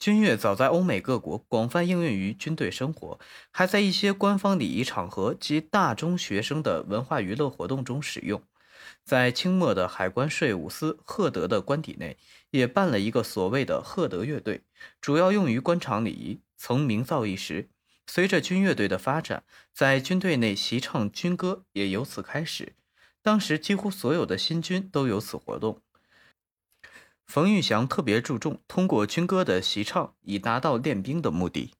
军乐早在欧美各国广泛应用于军队生活，还在一些官方礼仪场合及大中学生的文化娱乐活动中使用。在清末的海关税务司赫德的官邸内，也办了一个所谓的赫德乐队，主要用于官场礼仪，曾名噪一时。随着军乐队的发展，在军队内习唱军歌也由此开始。当时几乎所有的新军都有此活动。冯玉祥特别注重通过军歌的习唱，以达到练兵的目的。